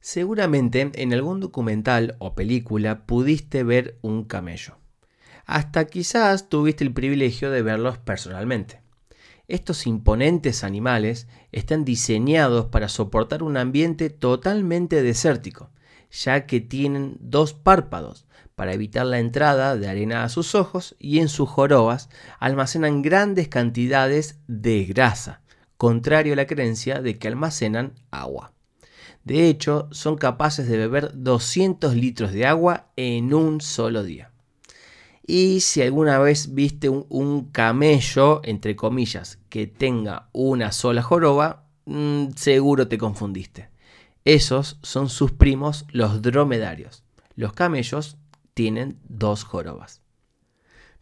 Seguramente en algún documental o película pudiste ver un camello. Hasta quizás tuviste el privilegio de verlos personalmente. Estos imponentes animales están diseñados para soportar un ambiente totalmente desértico, ya que tienen dos párpados para evitar la entrada de arena a sus ojos y en sus jorobas almacenan grandes cantidades de grasa, contrario a la creencia de que almacenan agua. De hecho, son capaces de beber 200 litros de agua en un solo día. Y si alguna vez viste un, camello, entre comillas, que tenga una sola joroba, mm, seguro te confundiste. Esos son sus primos los dromedarios. Los camellos tienen dos jorobas.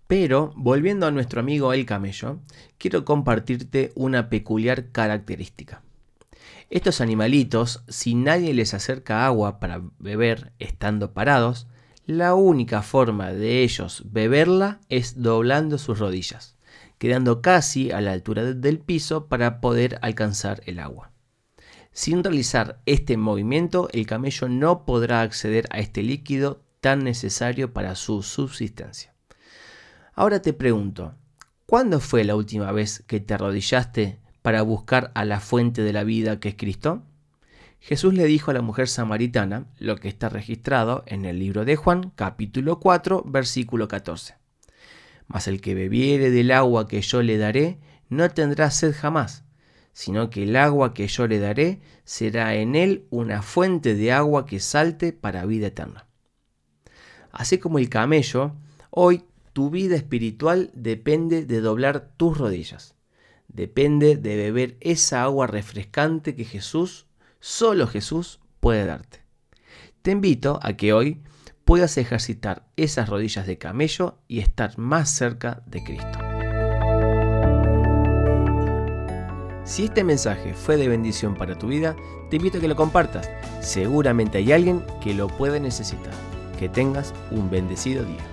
Pero, volviendo a nuestro amigo el camello, quiero compartirte una peculiar característica. Estos animalitos, si nadie les acerca agua para beber estando parados, la única forma de ellos beberla es doblando sus rodillas, quedando casi a la altura del piso para poder alcanzar el agua. Sin realizar este movimiento, el camello no podrá acceder a este líquido tan necesario para su subsistencia. Ahora te pregunto, ¿cuándo fue la última vez que te arrodillaste para buscar a la fuente de la vida que es Cristo? Jesús le dijo a la mujer samaritana lo que está registrado en el libro de Juan, capítulo 4, versículo 14. Mas el que bebiere del agua que yo le daré, no tendrá sed jamás, sino que el agua que yo le daré será en él una fuente de agua que salte para vida eterna. Así como el camello, hoy tu vida espiritual depende de doblar tus rodillas. Depende de beber esa agua refrescante que Jesús Solo Jesús puede darte. Te invito a que hoy puedas ejercitar esas rodillas de camello y estar más cerca de Cristo. Si este mensaje fue de bendición para tu vida, te invito a que lo compartas. Seguramente hay alguien que lo puede necesitar. Que tengas un bendecido día.